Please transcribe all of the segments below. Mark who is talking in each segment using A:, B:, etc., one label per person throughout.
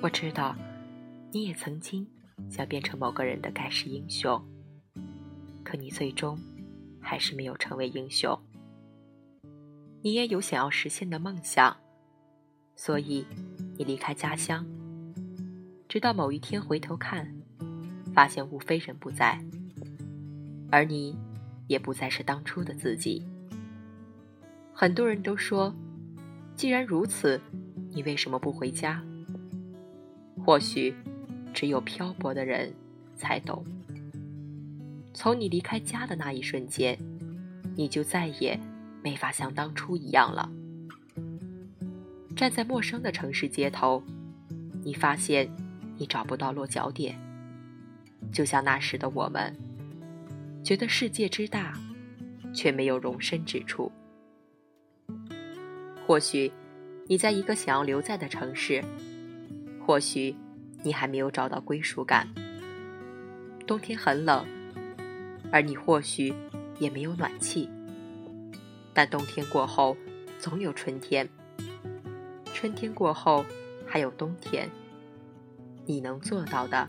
A: 我知道，你也曾经想变成某个人的盖世英雄，可你最终还是没有成为英雄。你也有想要实现的梦想，所以你离开家乡，直到某一天回头看，发现无非人不在，而你也不再是当初的自己。很多人都说，既然如此，你为什么不回家？或许，只有漂泊的人才懂。从你离开家的那一瞬间，你就再也没法像当初一样了。站在陌生的城市街头，你发现你找不到落脚点，就像那时的我们，觉得世界之大，却没有容身之处。或许，你在一个想要留在的城市。或许你还没有找到归属感。冬天很冷，而你或许也没有暖气。但冬天过后，总有春天。春天过后，还有冬天。你能做到的，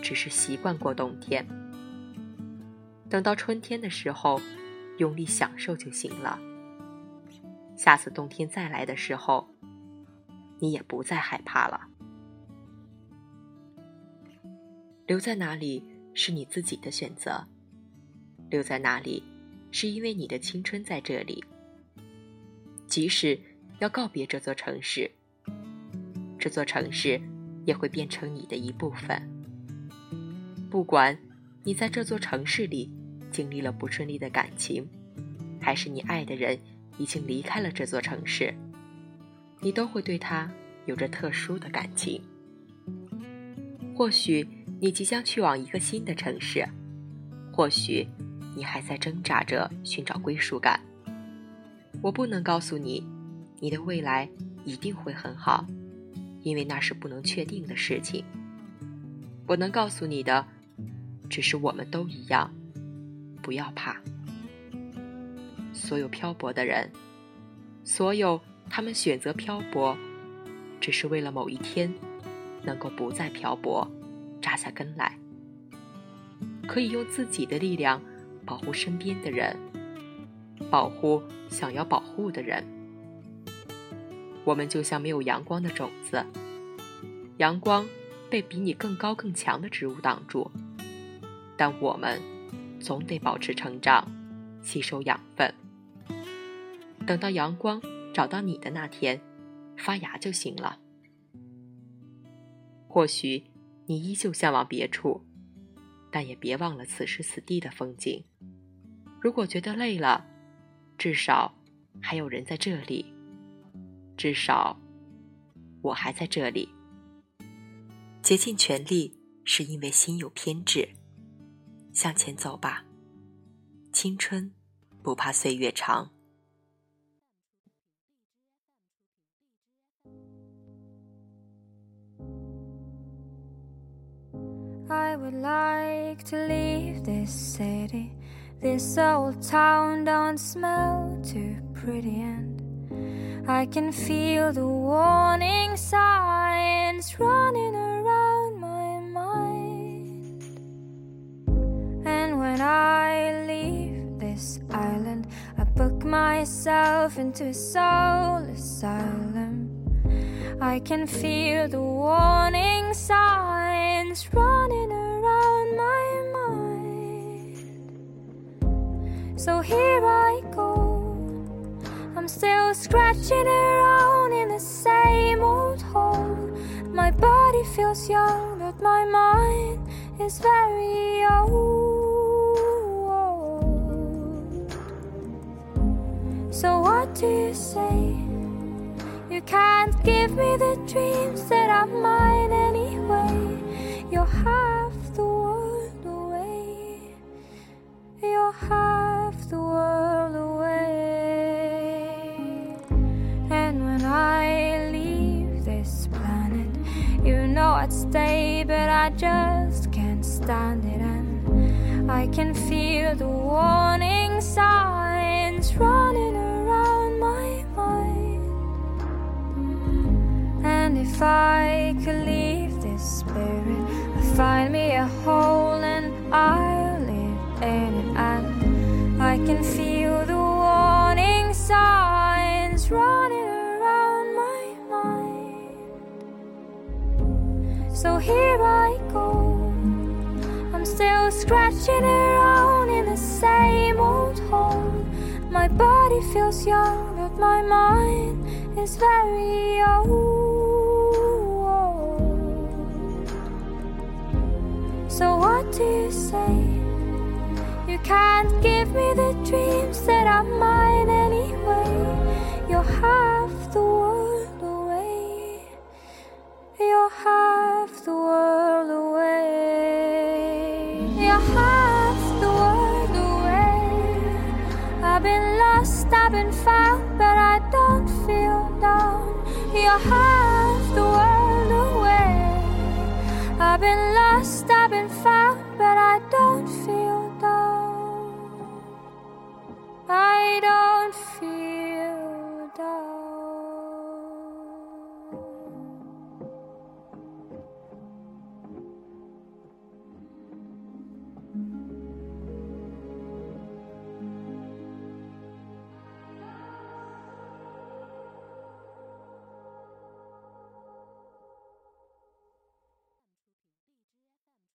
A: 只是习惯过冬天。等到春天的时候，用力享受就行了。下次冬天再来的时候，你也不再害怕了。留在哪里是你自己的选择，留在哪里是因为你的青春在这里。即使要告别这座城市，这座城市也会变成你的一部分。不管你在这座城市里经历了不顺利的感情，还是你爱的人已经离开了这座城市，你都会对他有着特殊的感情。或许。你即将去往一个新的城市，或许你还在挣扎着寻找归属感。我不能告诉你，你的未来一定会很好，因为那是不能确定的事情。我能告诉你的，只是我们都一样，不要怕。所有漂泊的人，所有他们选择漂泊，只是为了某一天能够不再漂泊。扎下根来，可以用自己的力量保护身边的人，保护想要保护的人。我们就像没有阳光的种子，阳光被比你更高更强的植物挡住，但我们总得保持成长，吸收养分。等到阳光找到你的那天，发芽就行了。或许。你依旧向往别处，但也别忘了此时此地的风景。如果觉得累了，至少还有人在这里，至少我还在这里。竭尽全力是因为心有偏执，向前走吧，青春不怕岁月长。
B: I would like to leave this city. This old town don't smell too pretty, and I can feel the warning signs running around my mind. And when I leave this island, I book myself into a soul asylum. I can feel the warning signs running around my mind. So here I go. I'm still scratching around in the same old hole. My body feels young, but my mind is very old. So, what do you say? You can't give me the dreams that are mine anyway. You're half the world away. You're half the world away. And when I leave this planet, you know I'd stay, but I just can't stand it. And I can feel the warning signs running around if I could leave this spirit. I'd find me a hole and I'll live in it, and I can feel the warning signs running around my mind. So here I go. I'm still scratching around in the same old hole. My body feels young, but my mind is very old. Can't give me the dreams that are mine anyway. You're half the world away. You're half the world away. You're half the world away. I've been lost, I've been found, but I don't feel down. You're half the world away. I've been lost, I've been found, but I don't feel.